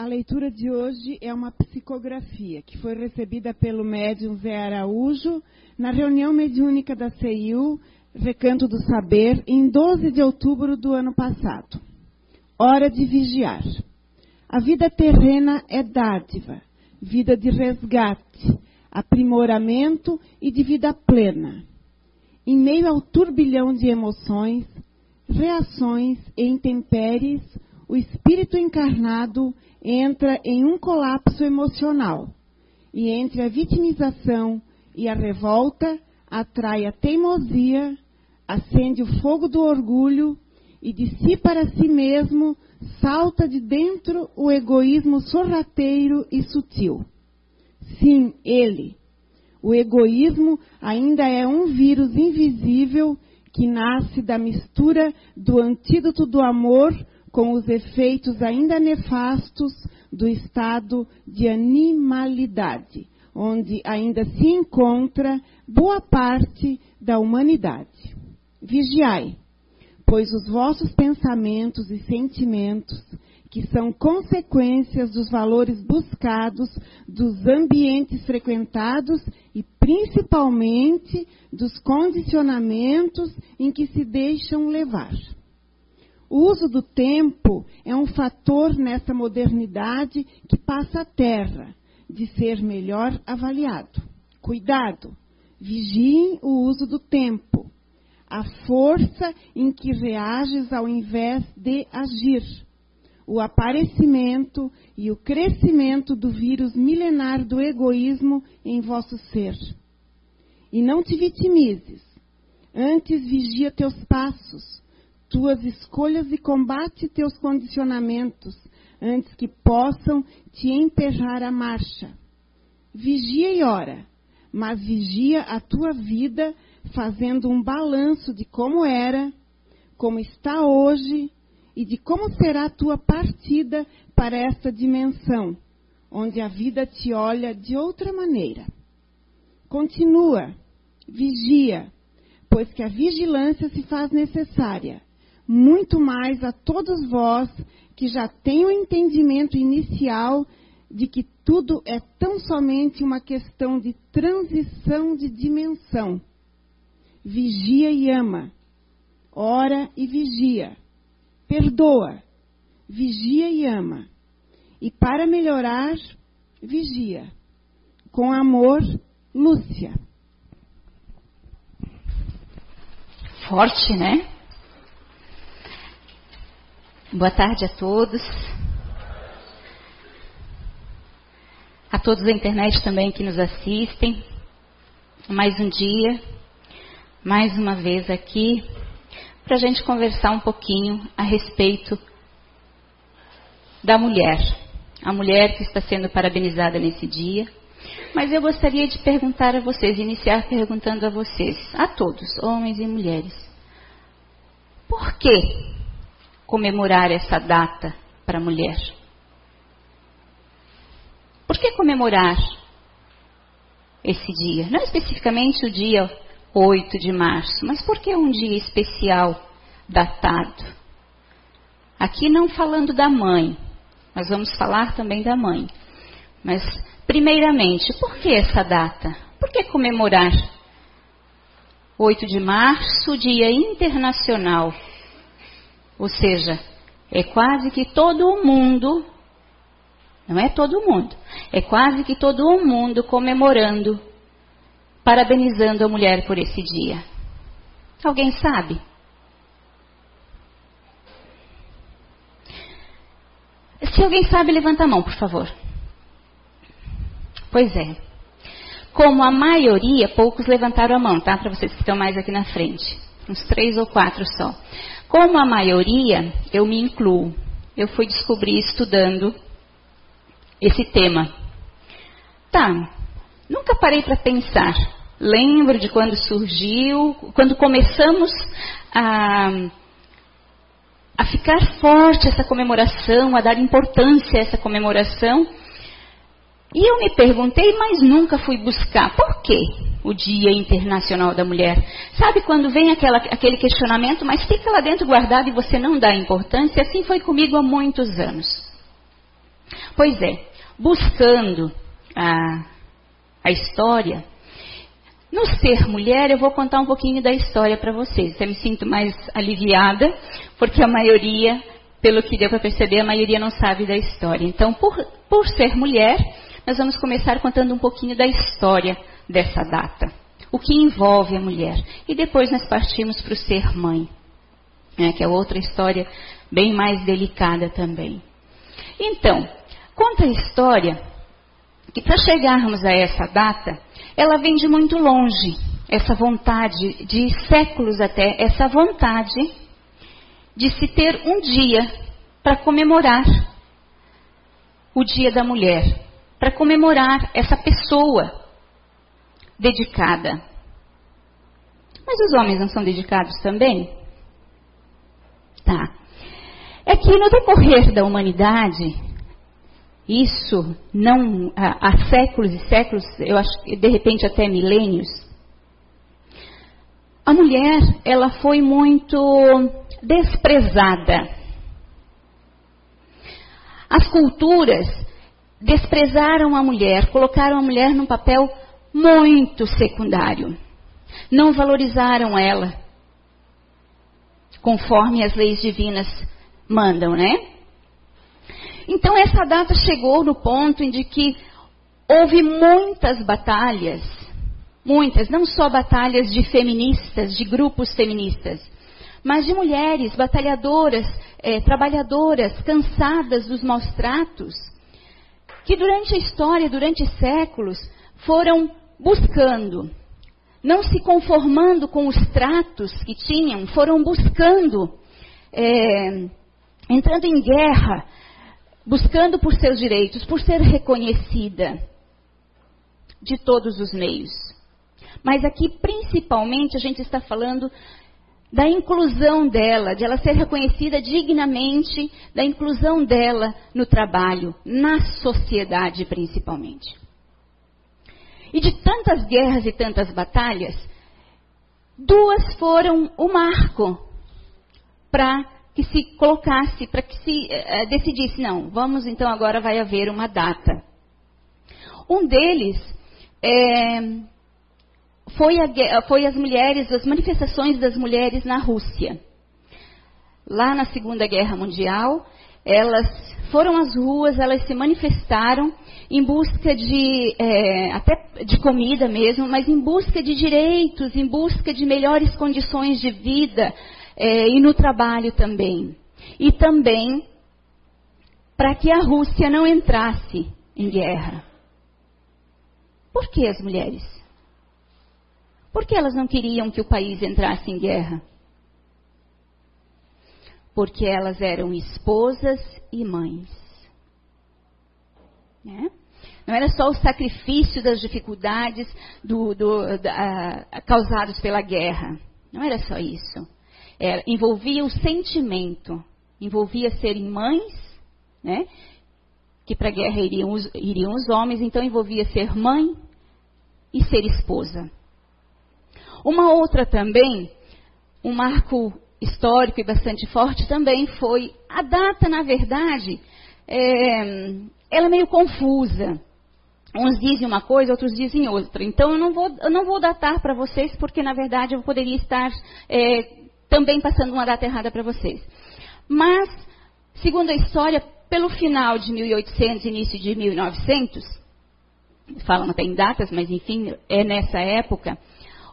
A leitura de hoje é uma psicografia que foi recebida pelo médium Zé Araújo na reunião mediúnica da CIU, Recanto do Saber, em 12 de outubro do ano passado. Hora de vigiar. A vida terrena é dádiva, vida de resgate, aprimoramento e de vida plena. Em meio ao turbilhão de emoções, reações e intempéries, o espírito encarnado entra em um colapso emocional. E entre a vitimização e a revolta, atrai a teimosia, acende o fogo do orgulho e de si para si mesmo salta de dentro o egoísmo sorrateiro e sutil. Sim, ele. O egoísmo ainda é um vírus invisível que nasce da mistura do antídoto do amor com os efeitos ainda nefastos do estado de animalidade, onde ainda se encontra boa parte da humanidade. Vigiai, pois os vossos pensamentos e sentimentos, que são consequências dos valores buscados, dos ambientes frequentados e principalmente dos condicionamentos em que se deixam levar. O uso do tempo é um fator nessa modernidade que passa a terra de ser melhor avaliado. Cuidado, vigiem o uso do tempo, a força em que reages ao invés de agir, o aparecimento e o crescimento do vírus milenar do egoísmo em vosso ser. E não te vitimizes, antes vigia teus passos tuas escolhas e combate teus condicionamentos antes que possam te emperrar a marcha. Vigia e ora, mas vigia a tua vida fazendo um balanço de como era, como está hoje e de como será a tua partida para esta dimensão, onde a vida te olha de outra maneira. Continua, vigia, pois que a vigilância se faz necessária muito mais a todos vós que já têm o entendimento inicial de que tudo é tão somente uma questão de transição de dimensão. Vigia e ama. Ora e vigia. Perdoa. Vigia e ama. E para melhorar, vigia. Com amor, Lúcia. Forte, né? Boa tarde a todos. A todos da internet também que nos assistem. Mais um dia, mais uma vez aqui, para a gente conversar um pouquinho a respeito da mulher. A mulher que está sendo parabenizada nesse dia. Mas eu gostaria de perguntar a vocês, iniciar perguntando a vocês, a todos, homens e mulheres, por que comemorar essa data para a mulher? Por que comemorar esse dia? Não especificamente o dia 8 de março, mas por que um dia especial datado? Aqui não falando da mãe, nós vamos falar também da mãe. Mas, primeiramente, por que essa data? Por que comemorar 8 de março, Dia Internacional ou seja, é quase que todo mundo, não é todo mundo, é quase que todo o mundo comemorando, parabenizando a mulher por esse dia. Alguém sabe? Se alguém sabe, levanta a mão, por favor. Pois é. Como a maioria, poucos levantaram a mão, tá? Para vocês que estão mais aqui na frente. Uns três ou quatro só. Como a maioria, eu me incluo. Eu fui descobrir estudando esse tema. Tá, nunca parei para pensar. Lembro de quando surgiu, quando começamos a, a ficar forte essa comemoração, a dar importância a essa comemoração. E eu me perguntei, mas nunca fui buscar. Por quê? O Dia Internacional da Mulher. Sabe quando vem aquela, aquele questionamento, mas fica lá dentro guardado e você não dá importância? Assim foi comigo há muitos anos. Pois é, buscando a, a história, no ser mulher, eu vou contar um pouquinho da história para vocês. Eu me sinto mais aliviada, porque a maioria, pelo que deu para perceber, a maioria não sabe da história. Então, por, por ser mulher, nós vamos começar contando um pouquinho da história dessa data. O que envolve a mulher. E depois nós partimos para o ser mãe, né, que é outra história bem mais delicada também. Então, conta a história que para chegarmos a essa data, ela vem de muito longe, essa vontade, de séculos até, essa vontade de se ter um dia para comemorar o Dia da Mulher, para comemorar essa pessoa dedicada. Mas os homens não são dedicados também? Tá. É que no decorrer da humanidade, isso não há, séculos e séculos, eu acho que de repente até milênios, a mulher ela foi muito desprezada. As culturas desprezaram a mulher, colocaram a mulher num papel muito secundário. Não valorizaram ela conforme as leis divinas mandam, né? Então essa data chegou no ponto em que houve muitas batalhas, muitas, não só batalhas de feministas, de grupos feministas, mas de mulheres batalhadoras, é, trabalhadoras, cansadas dos maus tratos, que durante a história, durante séculos, foram buscando, não se conformando com os tratos que tinham, foram buscando, é, entrando em guerra, buscando por seus direitos, por ser reconhecida de todos os meios. Mas aqui, principalmente, a gente está falando da inclusão dela, de ela ser reconhecida dignamente, da inclusão dela no trabalho, na sociedade principalmente. E de tantas guerras e tantas batalhas, duas foram o marco para que se colocasse, para que se uh, decidisse, não, vamos então agora vai haver uma data. Um deles é, foi, a, foi as mulheres, as manifestações das mulheres na Rússia. Lá na Segunda Guerra Mundial, elas foram às ruas, elas se manifestaram em busca de, é, até de comida mesmo, mas em busca de direitos, em busca de melhores condições de vida é, e no trabalho também. E também para que a Rússia não entrasse em guerra. Por que as mulheres? Por que elas não queriam que o país entrasse em guerra? Porque elas eram esposas e mães. Né? Não era só o sacrifício das dificuldades do, do, da, pela guerra. Não era só isso. Era, envolvia o sentimento, envolvia serem mães, né? que para a guerra iriam os, iriam os homens, então envolvia ser mãe e ser esposa. Uma outra também, um marco histórico e bastante forte também foi a data, na verdade, é, ela é meio confusa. Uns dizem uma coisa, outros dizem outra. Então eu não vou, eu não vou datar para vocês, porque na verdade eu poderia estar é, também passando uma data errada para vocês. Mas, segundo a história, pelo final de 1800, início de 1900, falam até em datas, mas enfim, é nessa época,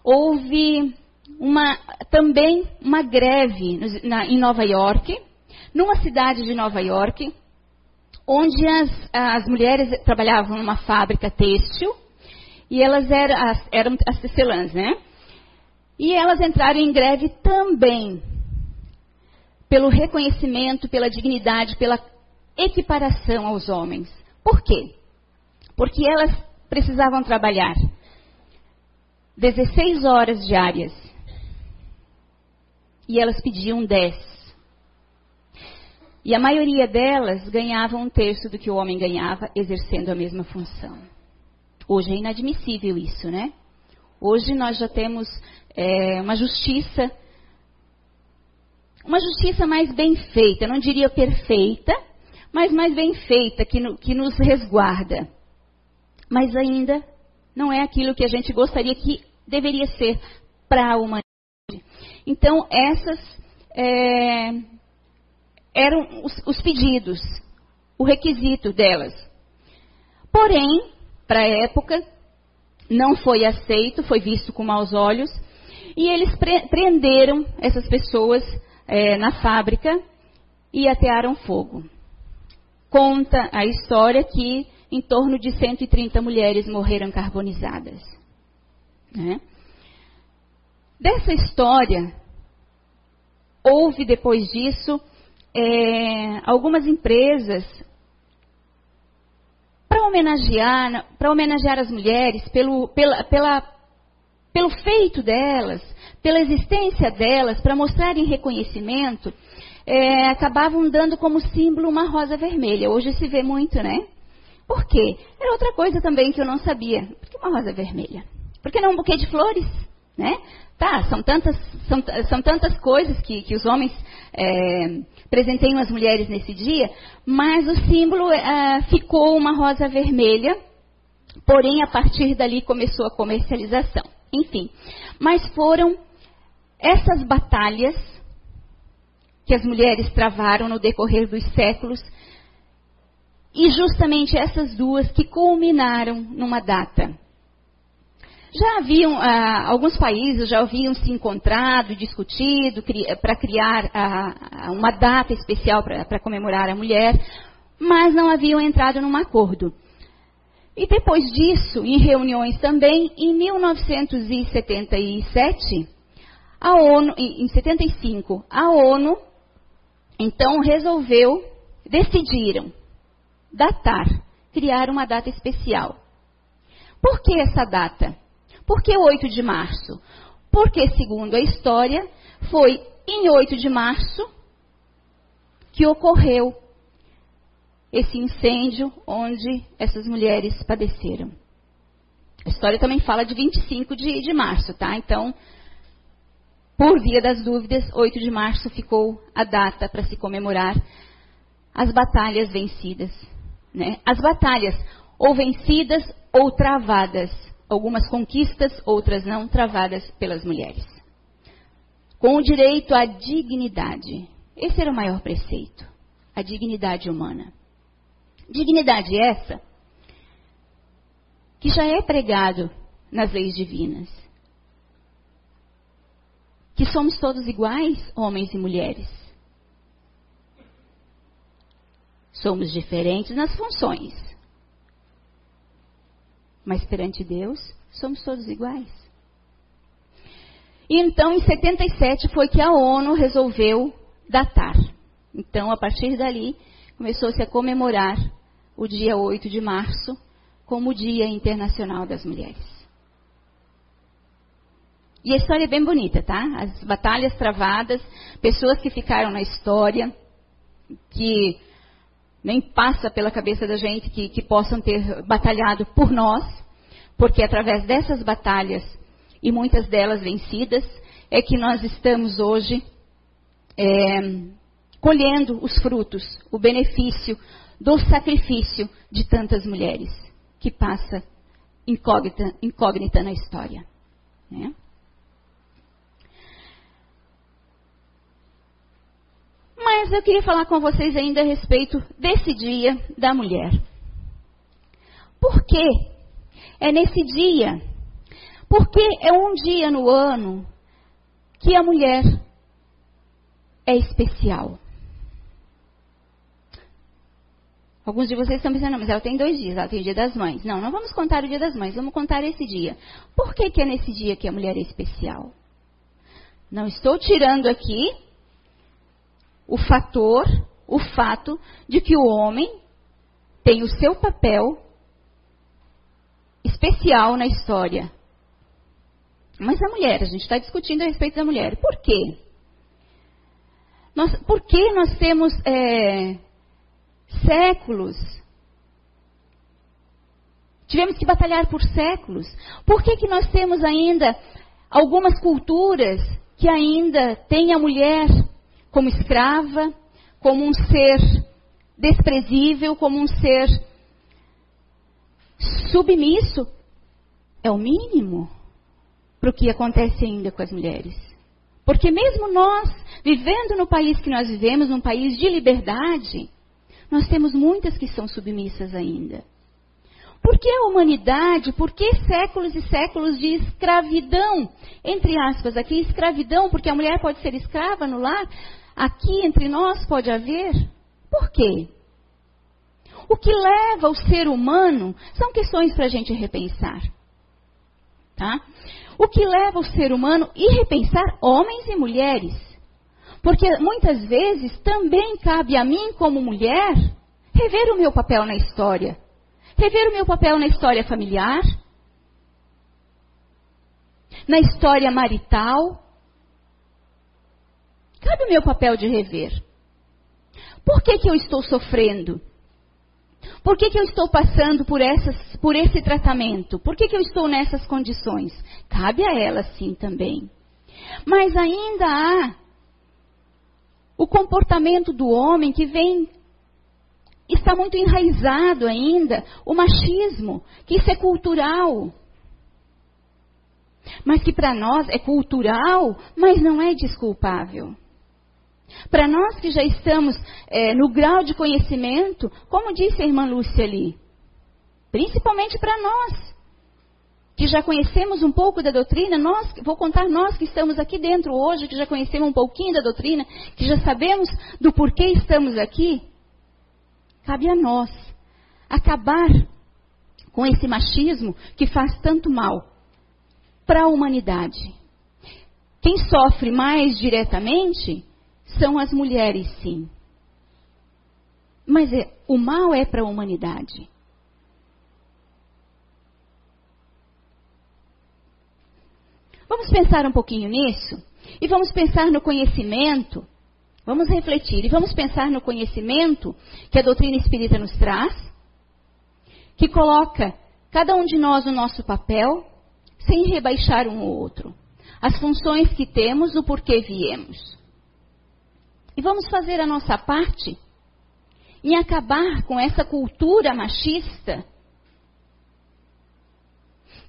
houve uma, também uma greve na, em Nova York, numa cidade de Nova York, onde as, as mulheres trabalhavam numa fábrica têxtil e elas eram as, eram as tecelãs, né? E elas entraram em greve também pelo reconhecimento, pela dignidade, pela equiparação aos homens. Por quê? Porque elas precisavam trabalhar 16 horas diárias e elas pediam 10. E a maioria delas ganhavam um terço do que o homem ganhava, exercendo a mesma função. Hoje é inadmissível isso, né? Hoje nós já temos é, uma justiça, uma justiça mais bem feita, não diria perfeita, mas mais bem feita, que, no, que nos resguarda. Mas ainda não é aquilo que a gente gostaria que deveria ser para a humanidade. Então, essas é, eram os, os pedidos, o requisito delas. Porém, para a época, não foi aceito, foi visto com maus olhos, e eles pre prenderam essas pessoas é, na fábrica e atearam fogo. Conta a história que em torno de 130 mulheres morreram carbonizadas. Né? Dessa história, houve depois disso é, algumas empresas para homenagear, para homenagear as mulheres pelo, pela, pela, pelo feito delas, pela existência delas, para mostrarem reconhecimento, é, acabavam dando como símbolo uma rosa vermelha. Hoje se vê muito, né? Por quê? Era outra coisa também que eu não sabia. Por que uma rosa vermelha? Por que não um buquê de flores? Né? Tá, são tantas, são, são tantas coisas que, que os homens é, presenteiam as mulheres nesse dia, mas o símbolo é, ficou uma rosa vermelha, porém a partir dali começou a comercialização. Enfim, mas foram essas batalhas que as mulheres travaram no decorrer dos séculos e justamente essas duas que culminaram numa data já haviam, ah, alguns países já haviam se encontrado, discutido cri, para criar ah, uma data especial para comemorar a mulher, mas não haviam entrado num acordo. E depois disso, em reuniões também, em 1977, a ONU, em 75, a ONU então resolveu, decidiram datar, criar uma data especial. Por que essa data? Por que 8 de março? Porque, segundo a história, foi em 8 de março que ocorreu esse incêndio onde essas mulheres padeceram. A história também fala de 25 de, de março, tá? Então, por via das dúvidas, 8 de março ficou a data para se comemorar as batalhas vencidas. Né? As batalhas ou vencidas ou travadas algumas conquistas, outras não, travadas pelas mulheres. Com o direito à dignidade. Esse era o maior preceito. A dignidade humana. Dignidade essa que já é pregado nas leis divinas. Que somos todos iguais, homens e mulheres. Somos diferentes nas funções, mas perante Deus somos todos iguais. E então, em 77, foi que a ONU resolveu datar. Então, a partir dali, começou-se a comemorar o dia 8 de março como o Dia Internacional das Mulheres. E a história é bem bonita, tá? As batalhas travadas, pessoas que ficaram na história, que nem passa pela cabeça da gente que, que possam ter batalhado por nós, porque através dessas batalhas, e muitas delas vencidas, é que nós estamos hoje é, colhendo os frutos, o benefício do sacrifício de tantas mulheres, que passa incógnita, incógnita na história. Né? Mas eu queria falar com vocês ainda a respeito desse dia da mulher. Por que é nesse dia? Porque é um dia no ano que a mulher é especial. Alguns de vocês estão pensando, mas ela tem dois dias, ela tem o dia das mães. Não, não vamos contar o dia das mães, vamos contar esse dia. Por que, que é nesse dia que a mulher é especial? Não estou tirando aqui o fator, o fato de que o homem tem o seu papel especial na história. Mas a mulher, a gente está discutindo a respeito da mulher. Por quê? Nós, por que nós temos é, séculos? Tivemos que batalhar por séculos. Por que, que nós temos ainda algumas culturas que ainda têm a mulher como escrava, como um ser desprezível, como um ser submisso, é o mínimo para o que acontece ainda com as mulheres. Porque mesmo nós, vivendo no país que nós vivemos, num país de liberdade, nós temos muitas que são submissas ainda. Por que a humanidade? Por que séculos e séculos de escravidão? Entre aspas, aqui escravidão, porque a mulher pode ser escrava no lar, aqui entre nós pode haver. Por quê? O que leva o ser humano são questões para a gente repensar. Tá? O que leva o ser humano a repensar homens e mulheres. Porque muitas vezes também cabe a mim, como mulher, rever o meu papel na história. Rever o meu papel na história familiar, na história marital. Cabe o meu papel de rever. Por que, que eu estou sofrendo? Por que, que eu estou passando por, essas, por esse tratamento? Por que, que eu estou nessas condições? Cabe a ela sim também. Mas ainda há o comportamento do homem que vem está muito enraizado ainda o machismo, que isso é cultural. Mas que para nós é cultural, mas não é desculpável. Para nós que já estamos é, no grau de conhecimento, como disse a irmã Lúcia ali, principalmente para nós, que já conhecemos um pouco da doutrina, nós, vou contar nós que estamos aqui dentro hoje, que já conhecemos um pouquinho da doutrina, que já sabemos do porquê estamos aqui, cabe a nós acabar com esse machismo que faz tanto mal para a humanidade. Quem sofre mais diretamente são as mulheres, sim. Mas é, o mal é para a humanidade. Vamos pensar um pouquinho nisso e vamos pensar no conhecimento. Vamos refletir e vamos pensar no conhecimento que a doutrina espírita nos traz, que coloca cada um de nós no nosso papel, sem rebaixar um ou outro. As funções que temos, o porquê viemos. E vamos fazer a nossa parte em acabar com essa cultura machista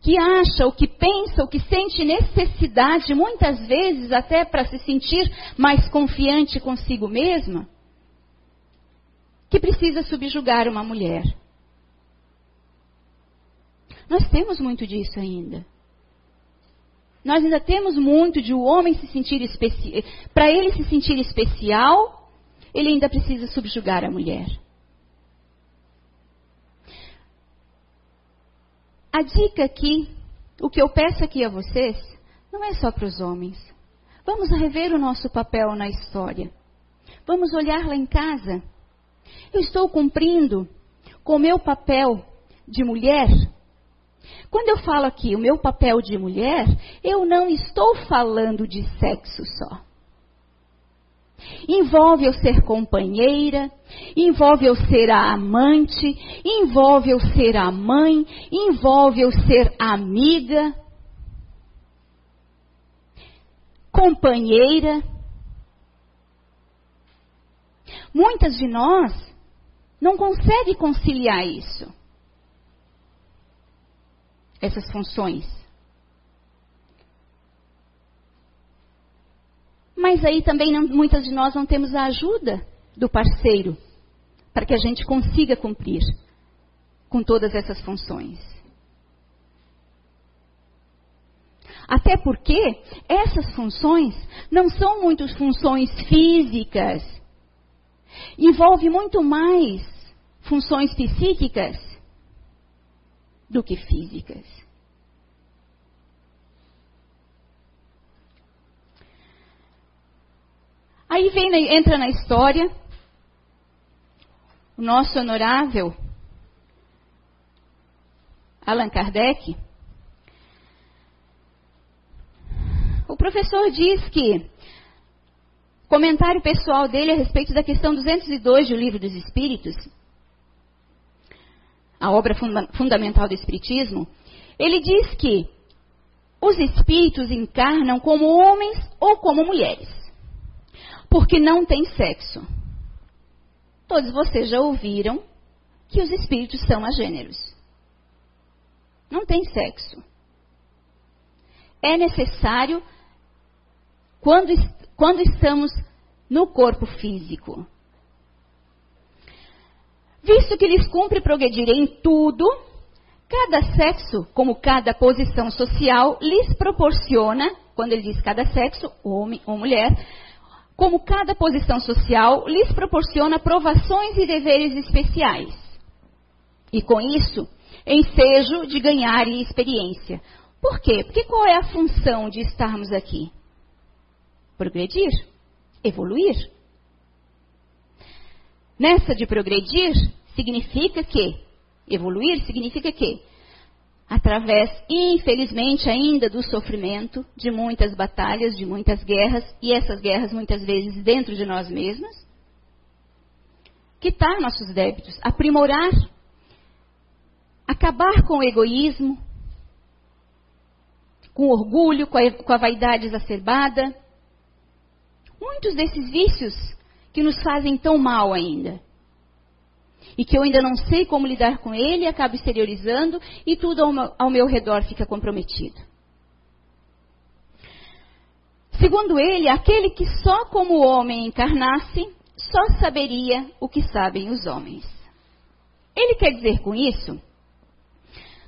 que acha, o que pensa, o que sente necessidade, muitas vezes até para se sentir mais confiante consigo mesma, que precisa subjugar uma mulher. Nós temos muito disso ainda. Nós ainda temos muito de o homem se sentir especial. Para ele se sentir especial, ele ainda precisa subjugar a mulher. A dica aqui, o que eu peço aqui a vocês, não é só para os homens. Vamos rever o nosso papel na história. Vamos olhar lá em casa. Eu estou cumprindo com o meu papel de mulher quando eu falo aqui o meu papel de mulher, eu não estou falando de sexo só. Envolve eu ser companheira, envolve eu ser a amante, envolve eu ser a mãe, envolve eu ser amiga, companheira. Muitas de nós não conseguem conciliar isso essas funções. Mas aí também não, muitas de nós não temos a ajuda do parceiro para que a gente consiga cumprir com todas essas funções. Até porque essas funções não são muito funções físicas. Envolve muito mais funções psíquicas do que físicas. Aí vem, entra na história o nosso honorável Allan Kardec. O professor diz que comentário pessoal dele a respeito da questão 202 do Livro dos Espíritos a obra funda fundamental do Espiritismo, ele diz que os espíritos encarnam como homens ou como mulheres, porque não tem sexo. todos vocês já ouviram que os espíritos são agêneros. Não tem sexo. É necessário quando, quando estamos no corpo físico. Visto que lhes cumpre progredir em tudo, cada sexo, como cada posição social, lhes proporciona, quando ele diz cada sexo, homem ou mulher, como cada posição social lhes proporciona provações e deveres especiais. E com isso, ensejo de ganhar experiência. Por quê? Porque qual é a função de estarmos aqui? Progredir, evoluir. Nessa de progredir, significa que, evoluir significa que, através, infelizmente, ainda do sofrimento, de muitas batalhas, de muitas guerras, e essas guerras muitas vezes dentro de nós mesmos, quitar nossos débitos, aprimorar, acabar com o egoísmo, com o orgulho, com a, com a vaidade exacerbada. Muitos desses vícios que nos fazem tão mal ainda e que eu ainda não sei como lidar com ele, acabo exteriorizando e tudo ao meu, redor fica comprometido. Segundo ele, aquele que só como homem encarnasse, só saberia o que sabem os homens. Ele quer dizer com isso?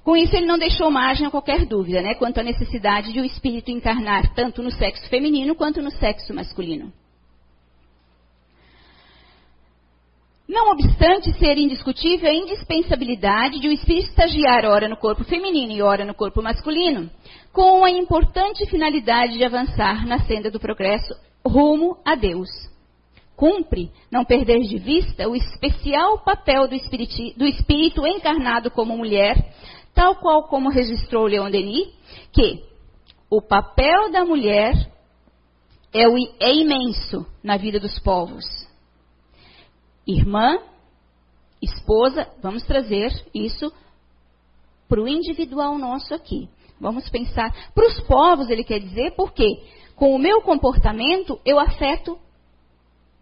Com isso, ele não deixou margem a qualquer dúvida, né, quanto à necessidade de o espírito encarnar tanto no sexo feminino quanto no sexo masculino. Não obstante ser indiscutível a indispensabilidade de o espírito estagiar ora no corpo feminino e ora no corpo masculino, com a importante finalidade de avançar na senda do progresso rumo a Deus. Cumpre não perder de vista o especial papel do do espírito encarnado como mulher, tal qual como registrou Leon Denis, que o papel da mulher é, o, é imenso na vida dos povos irmã, esposa, vamos trazer isso para o individual nosso aqui. Vamos pensar. Para os povos, ele quer dizer, porque com o meu comportamento eu afeto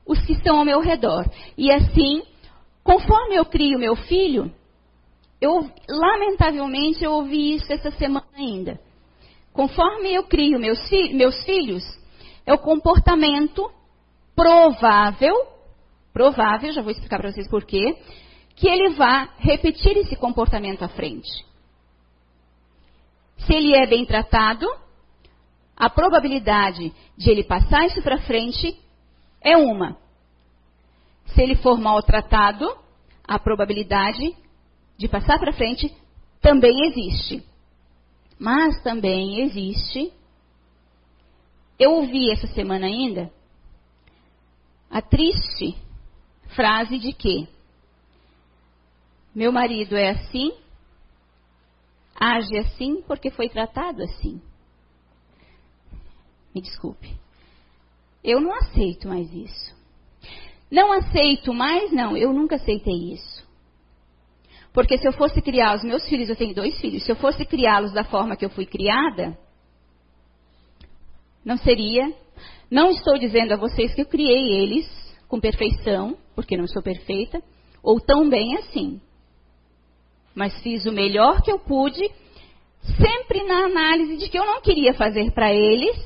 os que estão ao meu redor. E assim, conforme eu crio meu filho, eu, lamentavelmente, eu ouvi isso essa semana ainda. Conforme eu crio meus, meus filhos, é o comportamento provável provável, já vou explicar para vocês por quê, que ele vá repetir esse comportamento à frente. Se ele é bem tratado, a probabilidade de ele passar isso para frente é uma. Se ele for maltratado, a probabilidade de passar para frente também existe. Mas também existe. Eu ouvi essa semana ainda a triste frase de que meu marido é assim, age assim porque foi tratado assim. Me desculpe. Eu não aceito mais isso. Não aceito mais, não, eu nunca aceitei isso. Porque se eu fosse criar os meus filhos, eu tenho dois filhos, se eu fosse criá-los da forma que eu fui criada, não seria. Não estou dizendo a vocês que eu criei eles com perfeição, porque não sou perfeita, ou tão bem assim. Mas fiz o melhor que eu pude, sempre na análise de que eu não queria fazer para eles,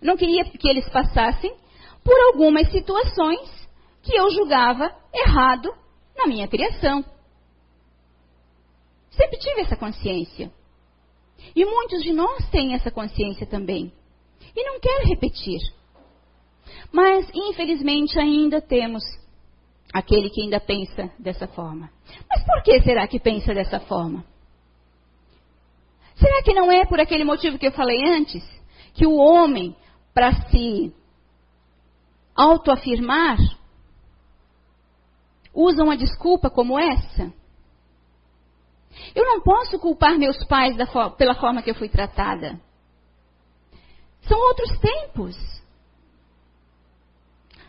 não queria que eles passassem por algumas situações que eu julgava errado na minha criação. Sempre tive essa consciência. E muitos de nós têm essa consciência também. E não quero repetir. Mas, infelizmente, ainda temos aquele que ainda pensa dessa forma. Mas por que será que pensa dessa forma? Será que não é por aquele motivo que eu falei antes? Que o homem, para se autoafirmar, usa uma desculpa como essa? Eu não posso culpar meus pais pela forma que eu fui tratada. São outros tempos.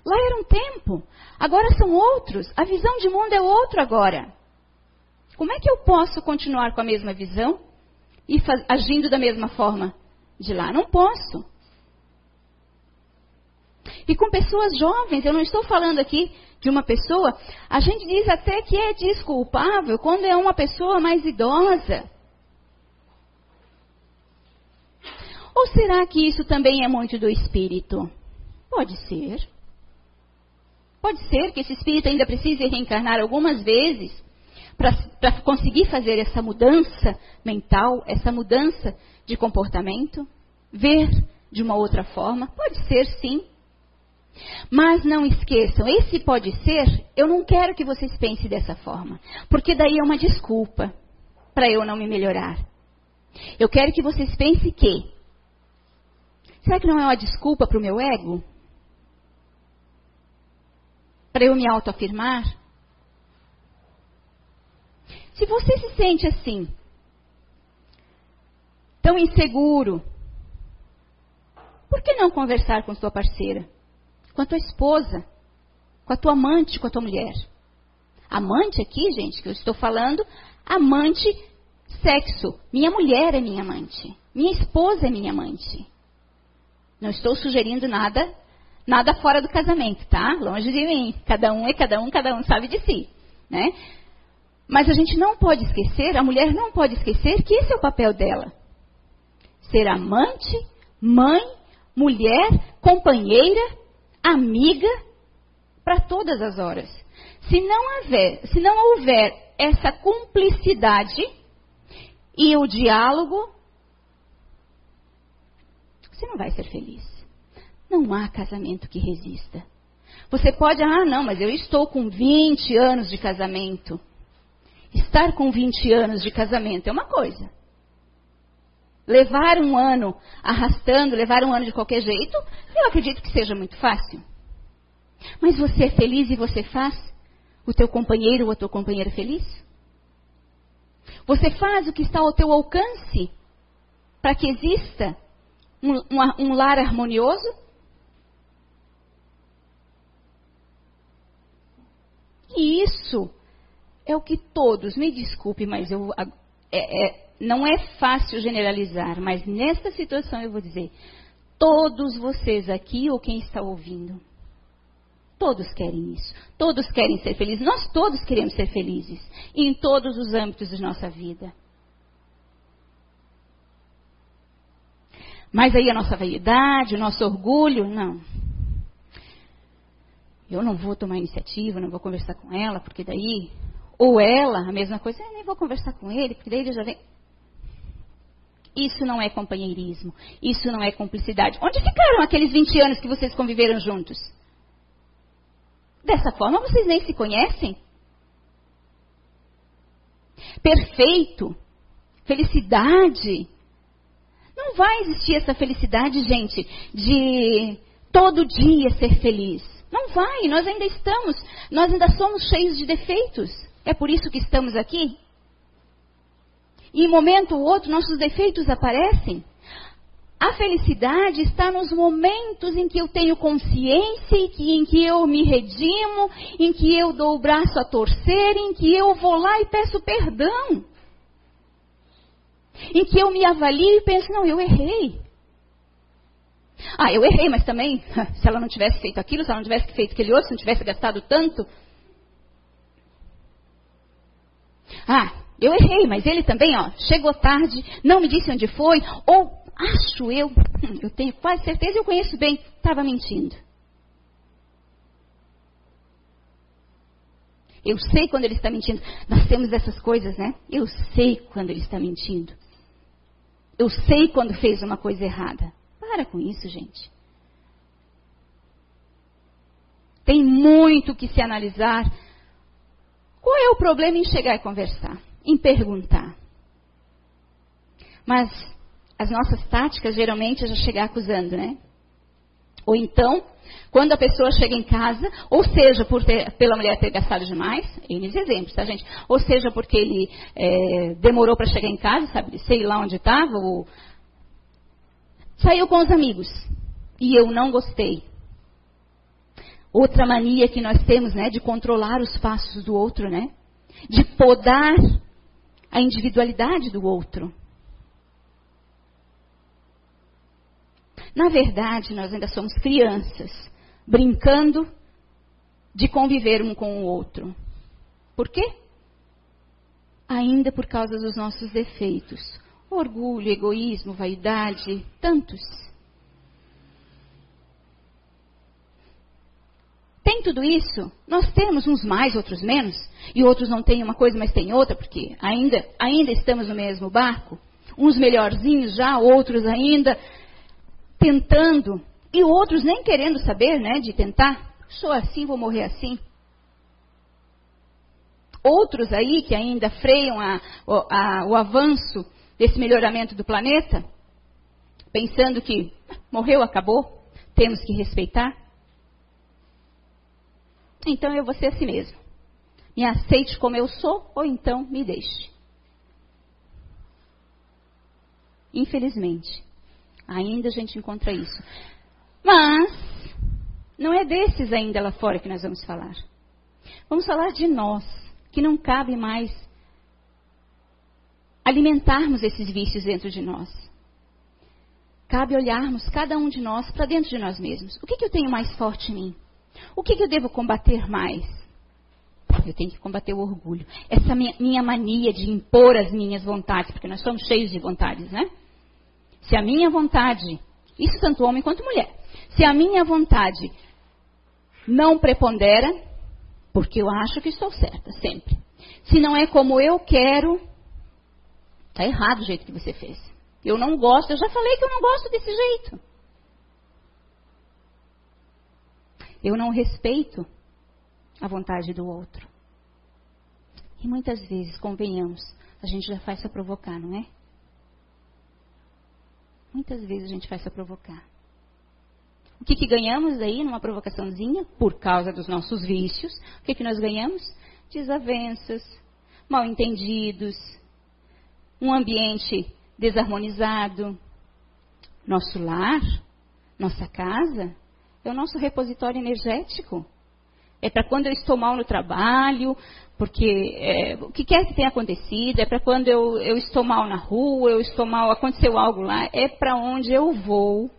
Lá era um tempo, agora são outros. A visão de mundo é outra agora. Como é que eu posso continuar com a mesma visão e agindo da mesma forma de lá? Não posso. E com pessoas jovens, eu não estou falando aqui de uma pessoa, a gente diz até que é desculpável quando é uma pessoa mais idosa. Ou será que isso também é muito do espírito? Pode ser. Pode ser que esse espírito ainda precise reencarnar algumas vezes para conseguir fazer essa mudança mental, essa mudança de comportamento, ver de uma outra forma. Pode ser, sim. Mas não esqueçam, esse pode ser, eu não quero que vocês pensem dessa forma, porque daí é uma desculpa para eu não me melhorar. Eu quero que vocês pensem que, será que não é uma desculpa para o meu ego? Para eu me autoafirmar? Se você se sente assim, tão inseguro, por que não conversar com sua parceira? com a tua esposa, com a tua amante, com a tua mulher. Amante aqui, gente, que eu estou falando, amante, sexo. Minha mulher é minha amante. Minha esposa é minha amante. Não estou sugerindo nada, nada fora do casamento, tá? Longe de mim. Cada um é cada um, cada um sabe de si, né? Mas a gente não pode esquecer, a mulher não pode esquecer que esse é o papel dela. Ser amante, mãe, mulher, companheira amiga para todas as horas. Se não houver, se não houver essa cumplicidade e o diálogo, você não vai ser feliz. Não há casamento que resista. Você pode, ah, não, mas eu estou com 20 anos de casamento. Estar com 20 anos de casamento é uma coisa. Levar um ano arrastando, levar um ano de qualquer jeito, eu acredito que seja muito fácil. Mas você é feliz e você faz o teu companheiro ou a tua companheira feliz? Você faz o que está ao teu alcance para que exista um, um, um lar harmonioso? E isso é o que todos, me desculpe, mas eu, é, é, não é fácil generalizar, mas nesta situação eu vou dizer: todos vocês aqui ou quem está ouvindo, todos querem isso. Todos querem ser felizes. Nós todos queremos ser felizes em todos os âmbitos de nossa vida. Mas aí a nossa vaidade, o nosso orgulho, não. Eu não vou tomar iniciativa, não vou conversar com ela, porque daí. Ou ela, a mesma coisa, eu nem vou conversar com ele, porque daí ele já vem. Isso não é companheirismo. Isso não é cumplicidade. Onde ficaram aqueles 20 anos que vocês conviveram juntos? Dessa forma vocês nem se conhecem. Perfeito. Felicidade. Não vai existir essa felicidade, gente, de todo dia ser feliz. Não vai, nós ainda estamos, nós ainda somos cheios de defeitos. É por isso que estamos aqui. E em momento ou outro, nossos defeitos aparecem. A felicidade está nos momentos em que eu tenho consciência, em que, em que eu me redimo, em que eu dou o braço a torcer, em que eu vou lá e peço perdão. Em que eu me avalio e penso, não, eu errei. Ah, eu errei, mas também, se ela não tivesse feito aquilo, se ela não tivesse feito aquele outro, se não tivesse gastado tanto. Ah, eu errei, mas ele também, ó, chegou tarde, não me disse onde foi, ou acho eu, hum, eu tenho quase certeza, eu conheço bem, estava mentindo. Eu sei quando ele está mentindo. Nós temos essas coisas, né? Eu sei quando ele está mentindo. Eu sei quando fez uma coisa errada. Para com isso, gente. Tem muito que se analisar. Qual é o problema em chegar e conversar? Em perguntar. Mas as nossas táticas geralmente é já chegar acusando, né? Ou então, quando a pessoa chega em casa, ou seja, ter, pela mulher ter gastado demais, eles exemplos, tá, gente? Ou seja, porque ele é, demorou para chegar em casa, sabe, sei lá onde estava, ou saiu com os amigos e eu não gostei. Outra mania que nós temos, né, de controlar os passos do outro, né? De podar a individualidade do outro. Na verdade, nós ainda somos crianças brincando de conviver um com o outro. Por quê? Ainda por causa dos nossos defeitos. Orgulho, egoísmo, vaidade, tantos. Tem tudo isso? Nós temos uns mais, outros menos, e outros não têm uma coisa, mas têm outra, porque ainda, ainda estamos no mesmo barco. Uns melhorzinhos já, outros ainda tentando, e outros nem querendo saber, né, de tentar. Sou assim, vou morrer assim. Outros aí que ainda freiam a, a, o avanço desse melhoramento do planeta, pensando que morreu, acabou, temos que respeitar. Então eu vou ser assim mesmo. Me aceite como eu sou, ou então me deixe. Infelizmente, ainda a gente encontra isso. Mas, não é desses ainda lá fora que nós vamos falar. Vamos falar de nós, que não cabe mais alimentarmos esses vícios dentro de nós. Cabe olharmos cada um de nós para dentro de nós mesmos. O que, que eu tenho mais forte em mim? O que, que eu devo combater mais? Eu tenho que combater o orgulho. Essa minha, minha, mania de impor as minhas vontades, porque nós somos cheios de vontades, né? Se a minha vontade, isso tanto homem quanto mulher, se a minha vontade não prepondera, porque eu acho que estou certa, sempre. Se não é como eu quero, está errado o jeito que você fez. Eu não gosto, eu já falei que eu não gosto desse jeito. Eu não respeito a vontade do outro. E muitas vezes, convenhamos, a gente já faz para provocar, não é? Muitas vezes a gente faz para provocar. O que, que ganhamos aí numa provocaçãozinha? Por causa dos nossos vícios. O que, que nós ganhamos? Desavenças, mal entendidos, um ambiente desarmonizado. Nosso lar, nossa casa, é o nosso repositório energético. É para quando eu estou mal no trabalho, porque é, o que quer que tenha acontecido, é para quando eu, eu estou mal na rua, eu estou mal, aconteceu algo lá, é para onde eu vou,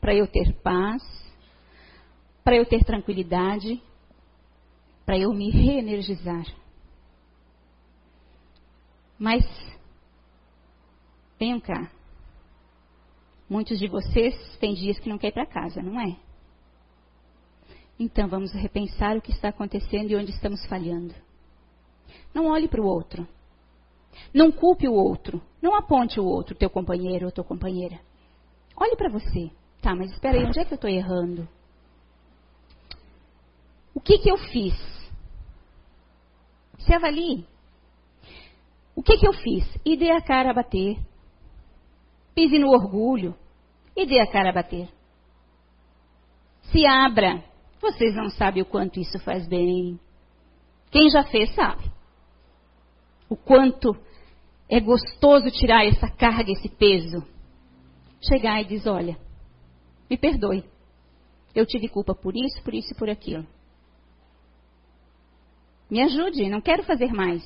para eu ter paz, para eu ter tranquilidade, para eu me reenergizar. Mas, venham cá. Muitos de vocês têm dias que não querem ir para casa, não é? Então vamos repensar o que está acontecendo e onde estamos falhando. Não olhe para o outro. Não culpe o outro. Não aponte o outro, teu companheiro ou tua companheira. Olhe para você. Tá, mas espera aí, onde é que eu estou errando? O que, que eu fiz? Se avalie. O que, que eu fiz? E dê a cara a bater. Pise no orgulho. E dê a cara a bater. Se abra. Vocês não sabem o quanto isso faz bem. Quem já fez sabe. O quanto é gostoso tirar essa carga, esse peso. Chegar e dizer: olha, me perdoe. Eu tive culpa por isso, por isso e por aquilo. Me ajude, não quero fazer mais.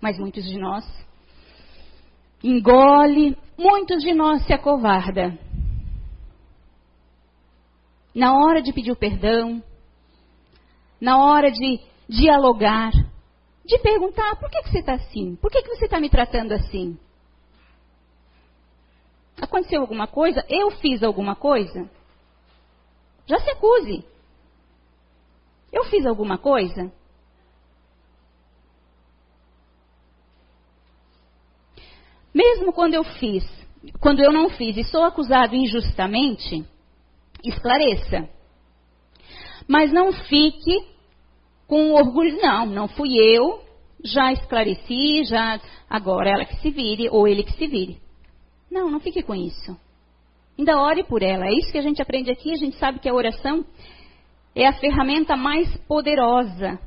Mas muitos de nós engole, muitos de nós se acovarda na hora de pedir o perdão, na hora de dialogar, de perguntar: por que, que você está assim? Por que, que você está me tratando assim? Aconteceu alguma coisa? Eu fiz alguma coisa? Já se acuse. Eu fiz alguma coisa? Mesmo quando eu fiz, quando eu não fiz e sou acusado injustamente, esclareça. Mas não fique com orgulho, não, não fui eu, já esclareci, já agora ela que se vire ou ele que se vire. Não, não fique com isso. Ainda ore por ela. É isso que a gente aprende aqui, a gente sabe que a oração é a ferramenta mais poderosa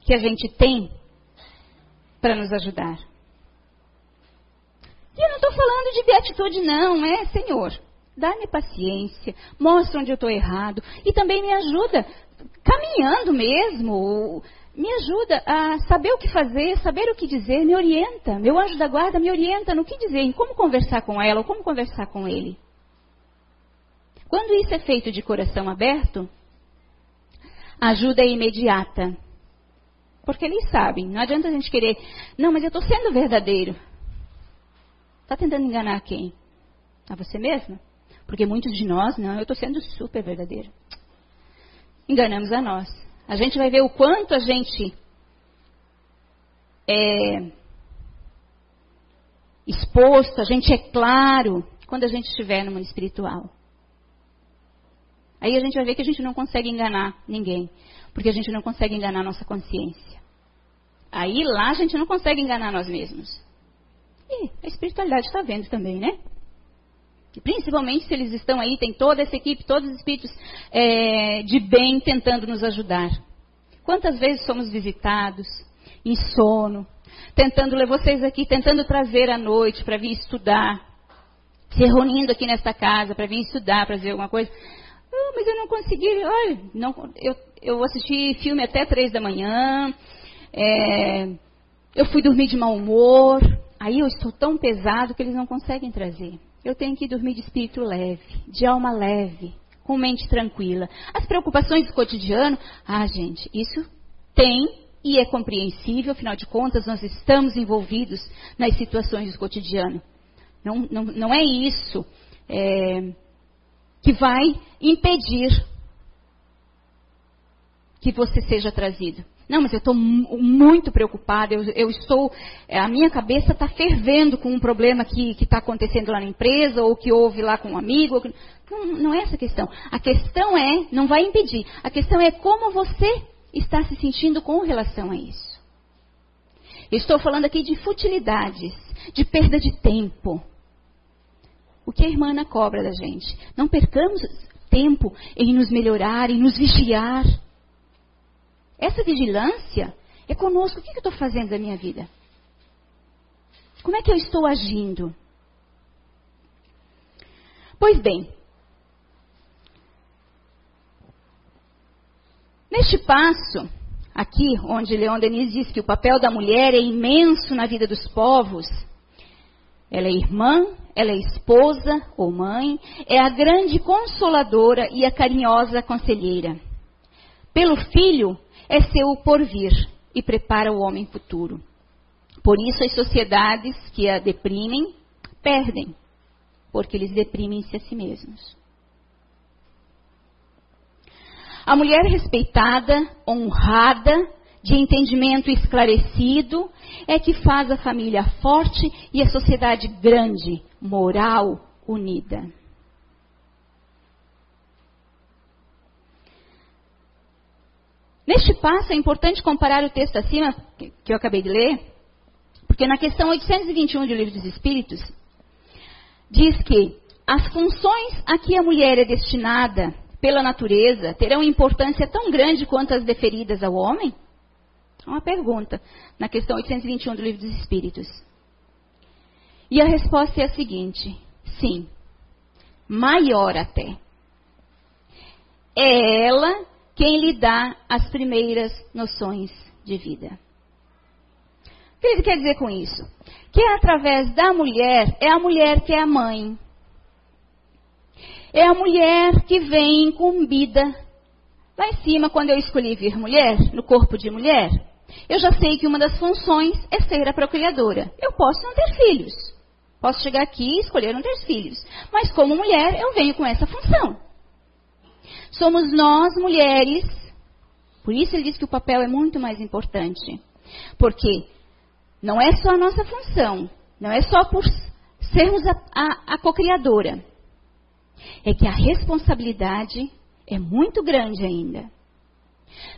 que a gente tem para nos ajudar. E eu não estou falando de beatitude, não, é, Senhor dá-me paciência, mostra onde eu estou errado e também me ajuda, caminhando mesmo, me ajuda a saber o que fazer, saber o que dizer, me orienta. Meu anjo da guarda me orienta no que dizer, em como conversar com ela ou como conversar com ele. Quando isso é feito de coração aberto, a ajuda é imediata. Porque eles sabem, não adianta a gente querer, não, mas eu estou sendo verdadeiro. Está tentando enganar quem? A você mesma? Porque muitos de nós, não, eu estou sendo super verdadeiro. Enganamos a nós. A gente vai ver o quanto a gente é exposto, a gente é claro quando a gente estiver no mundo espiritual. Aí a gente vai ver que a gente não consegue enganar ninguém, porque a gente não consegue enganar a nossa consciência. Aí lá a gente não consegue enganar nós mesmos. E a espiritualidade está vendo também, né? Principalmente se eles estão aí, tem toda essa equipe, todos os espíritos é, de bem tentando nos ajudar. Quantas vezes somos visitados em sono, tentando ler vocês aqui, tentando trazer à noite para vir estudar, se reunindo aqui nesta casa para vir estudar, para ver alguma coisa. Oh, mas eu não consegui, olha, não, eu, eu assisti filme até três da manhã, é, eu fui dormir de mau humor, aí eu estou tão pesado que eles não conseguem trazer. Eu tenho que dormir de espírito leve, de alma leve, com mente tranquila. As preocupações do cotidiano, ah, gente, isso tem e é compreensível, afinal de contas, nós estamos envolvidos nas situações do cotidiano. Não, não, não é isso é, que vai impedir que você seja trazido. Não, mas eu estou muito preocupada, eu, eu, estou, é, a minha cabeça está fervendo com um problema que está acontecendo lá na empresa, ou que houve lá com um amigo. Não, não é essa a questão. A questão é, não vai impedir, a questão é como você está se sentindo com relação a isso. Estou falando aqui de futilidades, de perda de tempo. O que a irmã Ana cobra da gente? Não percamos tempo em nos melhorar, em nos vigiar. Essa vigilância é conosco. O que eu estou fazendo da minha vida? Como é que eu estou agindo? Pois bem, neste passo, aqui, onde Leon Denis diz que o papel da mulher é imenso na vida dos povos, ela é irmã, ela é esposa ou mãe, é a grande consoladora e a carinhosa conselheira. Pelo filho, é seu porvir e prepara o homem futuro. Por isso, as sociedades que a deprimem perdem, porque eles deprimem-se a si mesmos. A mulher respeitada, honrada, de entendimento esclarecido, é que faz a família forte e a sociedade grande, moral, unida. Neste passo é importante comparar o texto acima, que eu acabei de ler, porque na questão 821 do Livro dos Espíritos, diz que as funções a que a mulher é destinada pela natureza terão importância tão grande quanto as deferidas ao homem? É uma pergunta na questão 821 do Livro dos Espíritos. E a resposta é a seguinte: sim, maior até. É ela quem lhe dá as primeiras noções de vida. O que ele quer dizer com isso? Que é através da mulher, é a mulher que é a mãe. É a mulher que vem incumbida. Lá em cima, quando eu escolhi vir mulher, no corpo de mulher, eu já sei que uma das funções é ser a procriadora. Eu posso não ter filhos. Posso chegar aqui e escolher não ter filhos. Mas como mulher, eu venho com essa função. Somos nós, mulheres. Por isso ele diz que o papel é muito mais importante. Porque não é só a nossa função, não é só por sermos a, a, a cocriadora. É que a responsabilidade é muito grande ainda.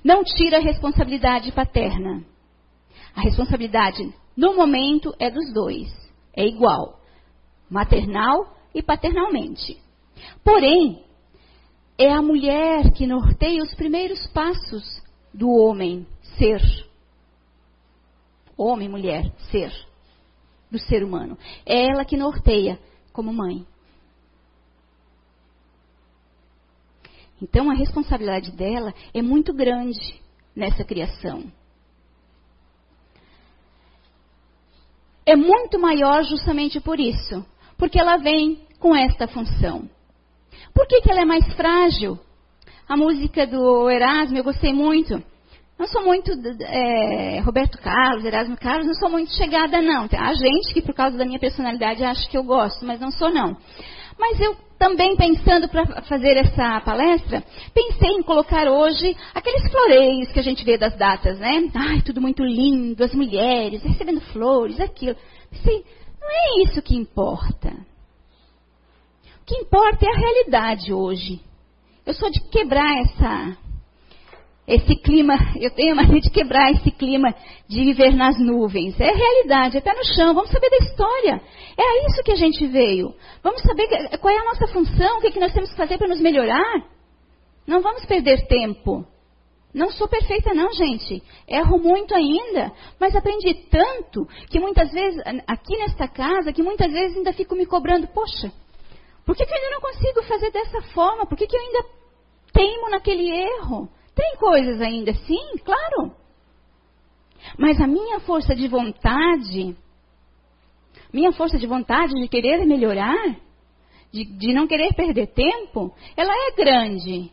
Não tira a responsabilidade paterna. A responsabilidade, no momento, é dos dois. É igual. Maternal e paternalmente. Porém, é a mulher que norteia os primeiros passos do homem ser. Homem, mulher, ser. Do ser humano. É ela que norteia como mãe. Então a responsabilidade dela é muito grande nessa criação. É muito maior justamente por isso, porque ela vem com esta função. Por que, que ela é mais frágil? A música do Erasmo eu gostei muito. Não sou muito é, Roberto Carlos, Erasmo Carlos, não sou muito chegada, não. Tem a gente que, por causa da minha personalidade, acha que eu gosto, mas não sou, não. Mas eu também, pensando para fazer essa palestra, pensei em colocar hoje aqueles floreios que a gente vê das datas, né? Ai, tudo muito lindo, as mulheres recebendo flores, aquilo. Pensei, não é isso que importa. Que importa é a realidade hoje. Eu sou de quebrar essa esse clima, eu tenho a mania de quebrar esse clima de viver nas nuvens. É realidade, é pé no chão, vamos saber da história. É a isso que a gente veio. Vamos saber qual é a nossa função, o que, é que nós temos que fazer para nos melhorar. Não vamos perder tempo. Não sou perfeita, não, gente. Erro muito ainda, mas aprendi tanto que muitas vezes, aqui nesta casa, que muitas vezes ainda fico me cobrando: poxa, por que, que eu ainda não consigo fazer dessa forma? Por que, que eu ainda teimo naquele erro? Tem coisas ainda, sim, claro. Mas a minha força de vontade, minha força de vontade de querer melhorar, de, de não querer perder tempo, ela é grande.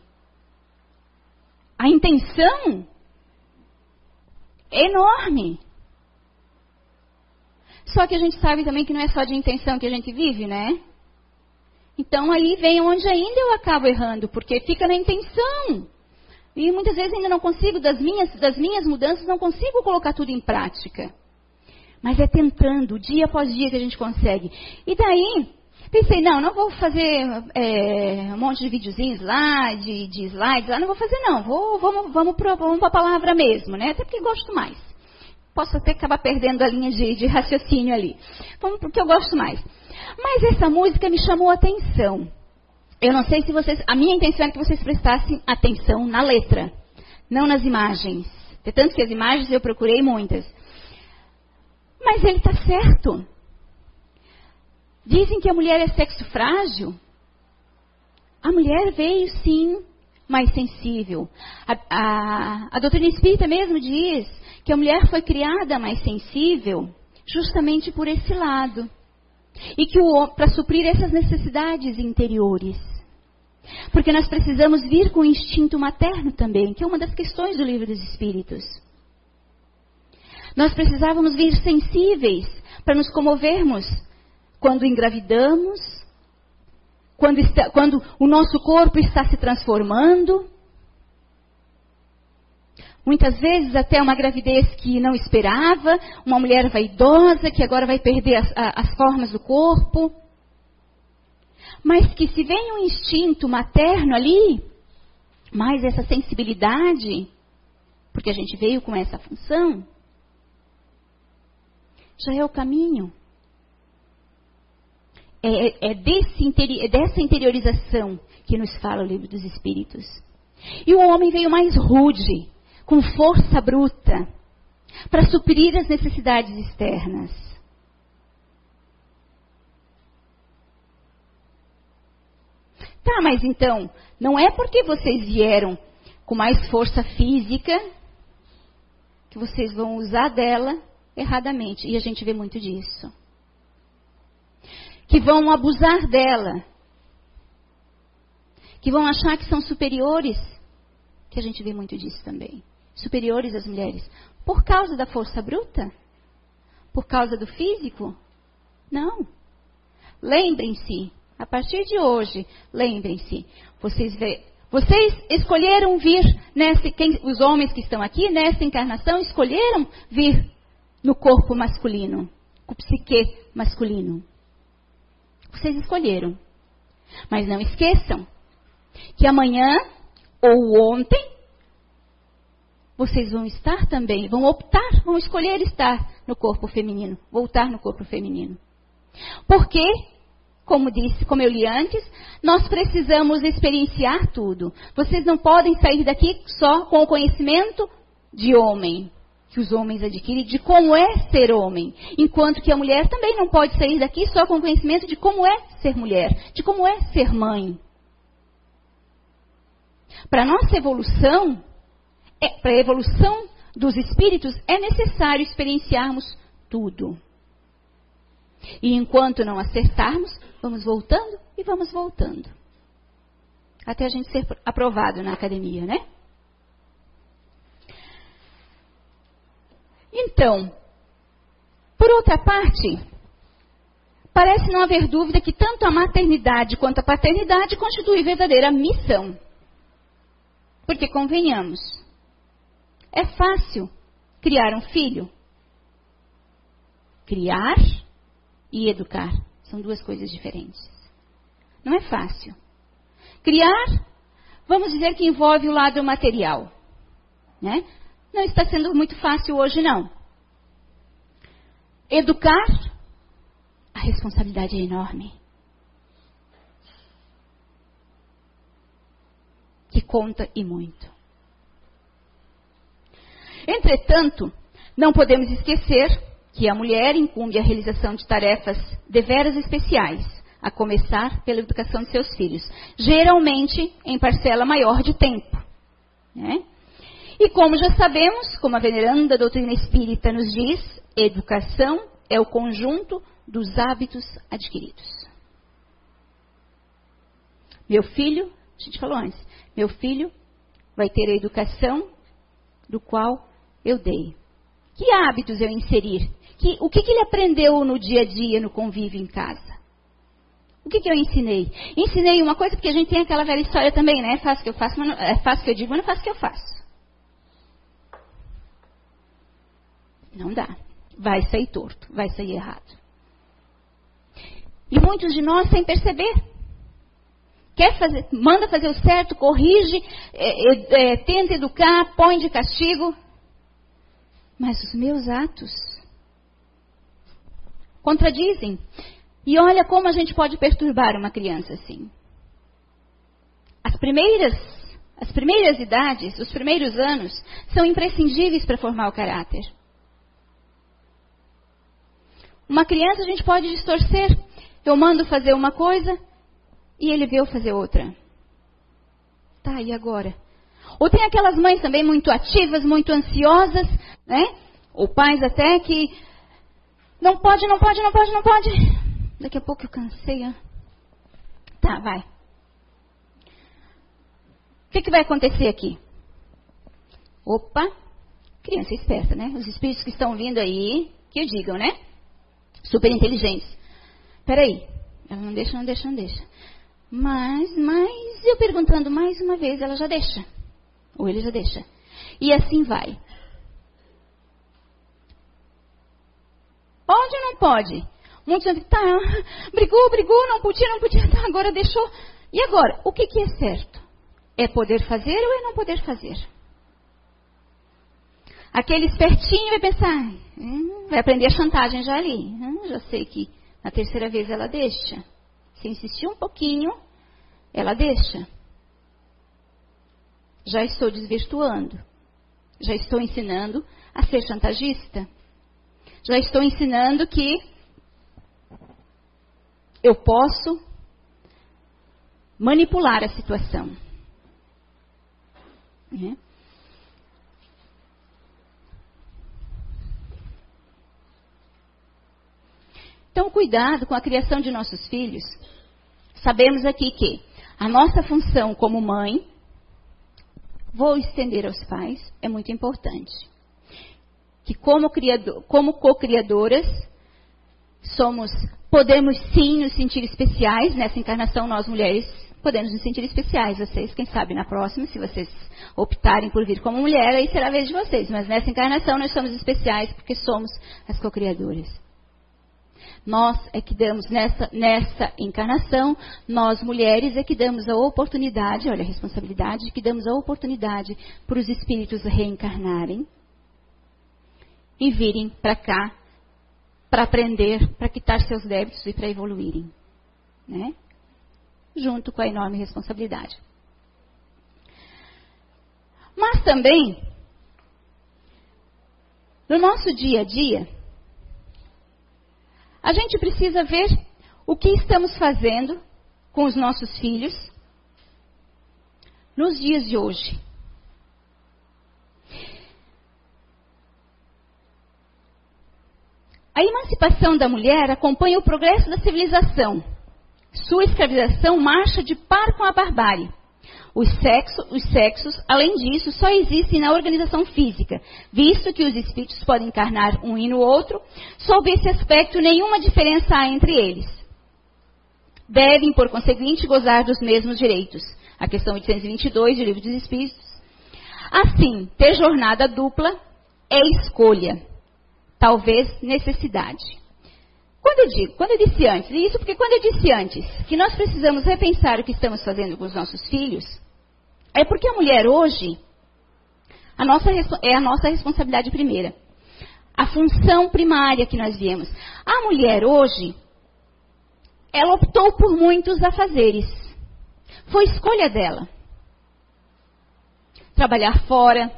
A intenção é enorme. Só que a gente sabe também que não é só de intenção que a gente vive, né? Então aí vem onde ainda eu acabo errando, porque fica na intenção. E muitas vezes ainda não consigo, das minhas, das minhas mudanças, não consigo colocar tudo em prática. Mas é tentando, dia após dia, que a gente consegue. E daí, pensei, não, não vou fazer é, um monte de videozinhos lá, de, de, slides lá, não vou fazer não. Vou, vamos, vamos para a palavra mesmo, né? Até porque gosto mais. Posso até acabar perdendo a linha de, de raciocínio ali. Vamos porque eu gosto mais. Mas essa música me chamou a atenção. Eu não sei se vocês. A minha intenção é que vocês prestassem atenção na letra, não nas imagens. De tanto que as imagens eu procurei muitas. Mas ele está certo. Dizem que a mulher é sexo frágil. A mulher veio sim mais sensível. A, a, a doutrina espírita mesmo diz que a mulher foi criada mais sensível justamente por esse lado. E que para suprir essas necessidades interiores. Porque nós precisamos vir com o instinto materno também, que é uma das questões do livro dos Espíritos. Nós precisávamos vir sensíveis para nos comovermos quando engravidamos, quando, está, quando o nosso corpo está se transformando. Muitas vezes até uma gravidez que não esperava, uma mulher vaidosa que agora vai perder as, as formas do corpo. Mas que se vem um instinto materno ali, mais essa sensibilidade, porque a gente veio com essa função, já é o caminho. É, é, desse, é dessa interiorização que nos fala o livro dos Espíritos. E o homem veio mais rude, com força bruta, para suprir as necessidades externas. Tá, mas então, não é porque vocês vieram com mais força física que vocês vão usar dela erradamente. E a gente vê muito disso. Que vão abusar dela. Que vão achar que são superiores. Que a gente vê muito disso também. Superiores às mulheres. Por causa da força bruta? Por causa do físico? Não. Lembrem-se, a partir de hoje, lembrem-se, vocês, vocês escolheram vir, nessa, quem, os homens que estão aqui, nessa encarnação, escolheram vir no corpo masculino, com o psique masculino. Vocês escolheram. Mas não esqueçam que amanhã ou ontem vocês vão estar também, vão optar, vão escolher estar no corpo feminino, voltar no corpo feminino. Por quê? como disse, como eu li antes, nós precisamos experienciar tudo. Vocês não podem sair daqui só com o conhecimento de homem, que os homens adquirem, de como é ser homem. Enquanto que a mulher também não pode sair daqui só com o conhecimento de como é ser mulher, de como é ser mãe. Para nossa evolução, é, para a evolução dos espíritos, é necessário experienciarmos tudo. E enquanto não acertarmos, vamos voltando e vamos voltando. até a gente ser aprovado na academia, né? Então, por outra parte, parece não haver dúvida que tanto a maternidade quanto a paternidade constituem verdadeira missão. Porque convenhamos, é fácil criar um filho. Criar e educar são duas coisas diferentes. Não é fácil. Criar, vamos dizer que envolve o lado material. Né? Não está sendo muito fácil hoje, não. Educar, a responsabilidade é enorme. Que conta e muito. Entretanto, não podemos esquecer que a mulher incumbe a realização de tarefas deveras especiais, a começar pela educação de seus filhos, geralmente em parcela maior de tempo. Né? E como já sabemos, como a veneranda doutrina espírita nos diz, educação é o conjunto dos hábitos adquiridos. Meu filho, a gente falou antes, meu filho vai ter a educação do qual eu dei? Que hábitos eu inserir? Que, o que, que, ele aprendeu no dia a dia, no convívio em casa? O que, que eu ensinei? Ensinei uma coisa, porque a gente tem aquela velha história também, né? É fácil que eu faço, mas não, é fácil que eu digo, mas não é fácil que eu faço. Não dá. Vai sair torto, vai sair errado. E muitos de nós sem perceber. Quer fazer, manda fazer o certo, corrige, é, é, tenta educar, põe de castigo mas os meus atos contradizem. E olha como a gente pode perturbar uma criança assim. As primeiras, as primeiras idades, os primeiros anos, são imprescindíveis para formar o caráter. Uma criança a gente pode distorcer. Eu mando fazer uma coisa e ele vê eu fazer outra. Tá, e agora? Ou tem aquelas mães também muito ativas, muito ansiosas, né? Ou pais até que não pode, não pode, não pode, não pode. Daqui a pouco eu cansei. Tá, vai. O que, que vai acontecer aqui? Opa, criança esperta, né? Os espíritos que estão vindo aí, que digam, né? Super inteligentes. Peraí, ela não deixa, não deixa, não deixa. Mas, mas, eu perguntando mais uma vez, ela já deixa. Ou ele já deixa. E assim vai. Pode ou não pode? Muitos dizem, tá, brigou, brigou, não podia, não podia, tá, agora deixou. E agora, o que, que é certo? É poder fazer ou é não poder fazer? Aquele espertinho vai pensar, hum, vai aprender a chantagem já ali. Hum, já sei que na terceira vez ela deixa. Se insistir um pouquinho, ela deixa já estou desvirtuando. Já estou ensinando a ser chantagista. Já estou ensinando que eu posso manipular a situação. Né? Então, cuidado com a criação de nossos filhos. Sabemos aqui que a nossa função como mãe vou estender aos pais, é muito importante. Que como, criador, co-criadoras, somos, podemos sim nos sentir especiais, nessa encarnação nós mulheres podemos nos sentir especiais. Vocês, quem sabe na próxima, se vocês optarem por vir como mulher, aí será a vez de vocês. Mas nessa encarnação nós somos especiais porque somos as co-criadoras. Nós é que damos nessa, nessa encarnação, nós mulheres é que damos a oportunidade, olha a responsabilidade, que damos a oportunidade para os espíritos reencarnarem e virem para cá para aprender, para quitar seus débitos e para evoluírem. Né? Junto com a enorme responsabilidade. Mas também, no nosso dia a dia, a gente precisa ver o que estamos fazendo com os nossos filhos nos dias de hoje. A emancipação da mulher acompanha o progresso da civilização. Sua escravização marcha de par com a barbárie. Os, sexo, os sexos, além disso, só existem na organização física, visto que os espíritos podem encarnar um e no outro, sob esse aspecto nenhuma diferença há entre eles. Devem, por conseguinte, gozar dos mesmos direitos. A questão 822 do Livro dos Espíritos. Assim, ter jornada dupla é escolha, talvez necessidade. Quando eu digo, quando eu disse antes, e isso porque quando eu disse antes que nós precisamos repensar o que estamos fazendo com os nossos filhos, é porque a mulher hoje a nossa, é a nossa responsabilidade primeira. A função primária que nós viemos. A mulher hoje, ela optou por muitos afazeres. Foi escolha dela. Trabalhar fora.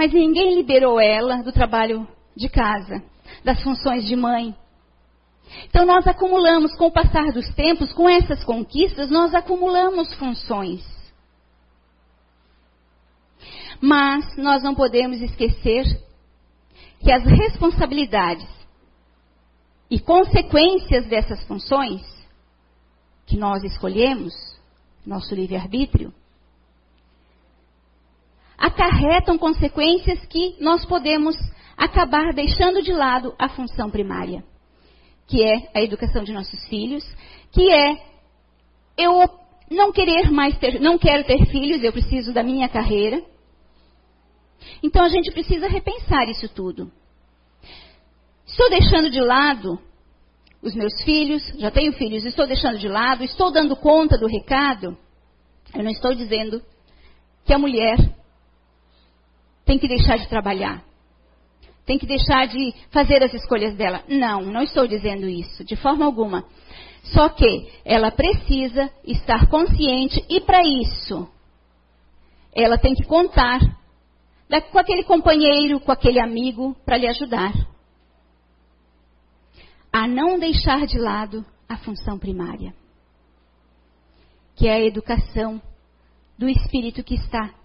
Mas ninguém liberou ela do trabalho de casa, das funções de mãe. Então nós acumulamos, com o passar dos tempos, com essas conquistas, nós acumulamos funções. Mas nós não podemos esquecer que as responsabilidades e consequências dessas funções que nós escolhemos, nosso livre-arbítrio, acarretam consequências que nós podemos acabar deixando de lado a função primária, que é a educação de nossos filhos, que é eu não querer mais ter, não quero ter filhos, eu preciso da minha carreira. Então a gente precisa repensar isso tudo. Estou deixando de lado os meus filhos, já tenho filhos, estou deixando de lado, estou dando conta do recado. Eu não estou dizendo que a mulher tem que deixar de trabalhar, tem que deixar de fazer as escolhas dela. Não, não estou dizendo isso, de forma alguma. Só que ela precisa estar consciente e para isso ela tem que contar com aquele companheiro, com aquele amigo para lhe ajudar a não deixar de lado a função primária, que é a educação do espírito que está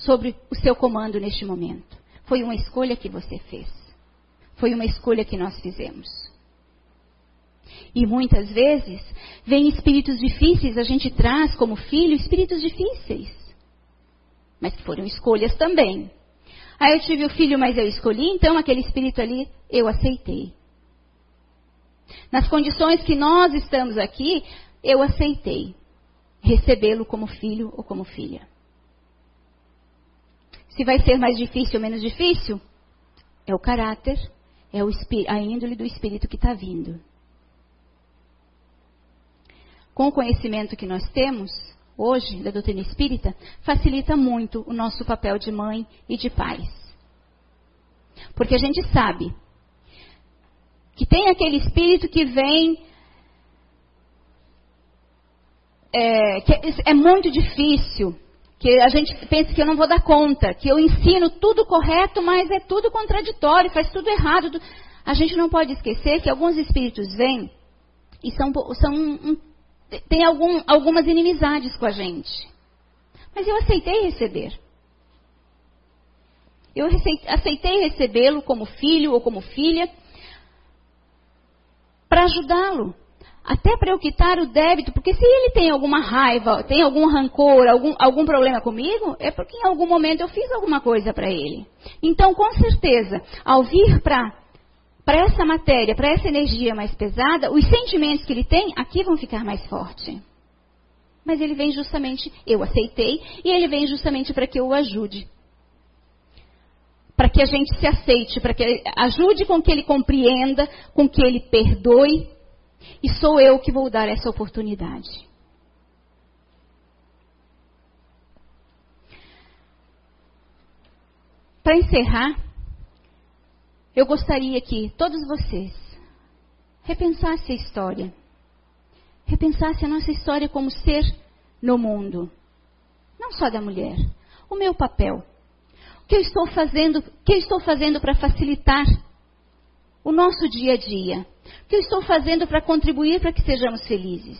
sobre o seu comando neste momento. Foi uma escolha que você fez. Foi uma escolha que nós fizemos. E muitas vezes, vem espíritos difíceis, a gente traz como filho espíritos difíceis. Mas foram escolhas também. Aí eu tive o filho, mas eu escolhi, então aquele espírito ali eu aceitei. Nas condições que nós estamos aqui, eu aceitei recebê-lo como filho ou como filha. Se vai ser mais difícil ou menos difícil, é o caráter, é a índole do espírito que está vindo. Com o conhecimento que nós temos hoje da doutrina espírita, facilita muito o nosso papel de mãe e de pais. Porque a gente sabe que tem aquele espírito que vem. É, que é muito difícil, que a gente pensa que eu não vou dar conta, que eu ensino tudo correto, mas é tudo contraditório, faz tudo errado. A gente não pode esquecer que alguns espíritos vêm e são, são um, tem algum, algumas inimizades com a gente. Mas eu aceitei receber. Eu aceitei recebê-lo como filho ou como filha, para ajudá-lo. Até para eu quitar o débito, porque se ele tem alguma raiva, tem algum rancor, algum, algum problema comigo, é porque em algum momento eu fiz alguma coisa para ele. Então, com certeza, ao vir para para essa matéria, para essa energia mais pesada, os sentimentos que ele tem aqui vão ficar mais fortes. Mas ele vem justamente, eu aceitei, e ele vem justamente para que eu o ajude para que a gente se aceite, para que ajude com que ele compreenda, com que ele perdoe. E sou eu que vou dar essa oportunidade. Para encerrar, eu gostaria que todos vocês repensassem a história. Repensassem a nossa história como ser no mundo. Não só da mulher. O meu papel que eu estou fazendo, que eu estou fazendo para facilitar o nosso dia a dia? O que eu estou fazendo para contribuir para que sejamos felizes?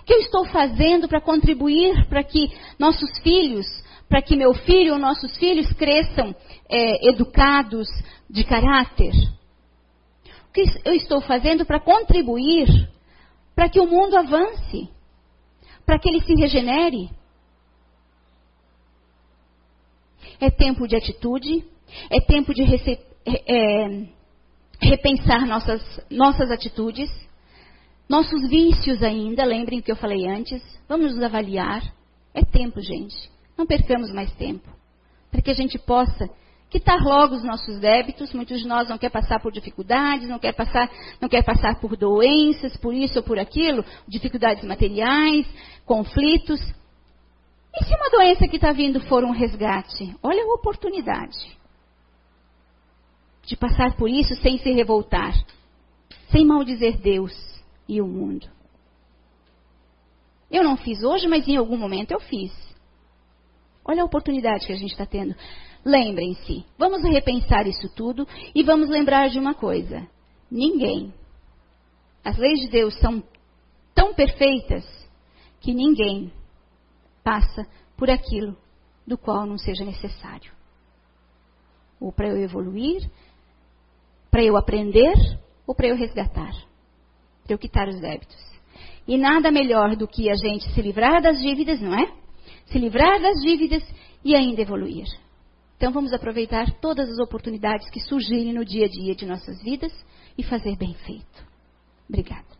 O que eu estou fazendo para contribuir para que nossos filhos, para que meu filho ou nossos filhos cresçam é, educados, de caráter? O que eu estou fazendo para contribuir para que o mundo avance? para que ele se regenere. É tempo de atitude, é tempo de é, é, repensar nossas, nossas atitudes, nossos vícios ainda, lembrem o que eu falei antes, vamos nos avaliar. É tempo, gente. Não percamos mais tempo. Para que a gente possa quitar logo os nossos débitos. Muitos de nós não quer passar por dificuldades, não quer passar, não quer passar por doenças, por isso ou por aquilo, dificuldades materiais, conflitos. E se uma doença que está vindo for um resgate? Olha a oportunidade de passar por isso sem se revoltar, sem maldizer Deus e o mundo. Eu não fiz hoje, mas em algum momento eu fiz. Olha a oportunidade que a gente está tendo. Lembrem-se, vamos repensar isso tudo e vamos lembrar de uma coisa: ninguém, as leis de Deus são tão perfeitas que ninguém passa por aquilo do qual não seja necessário. Ou para eu evoluir, para eu aprender, ou para eu resgatar, para eu quitar os débitos. E nada melhor do que a gente se livrar das dívidas, não é? Se livrar das dívidas e ainda evoluir. Então vamos aproveitar todas as oportunidades que surgirem no dia a dia de nossas vidas e fazer bem feito. Obrigada.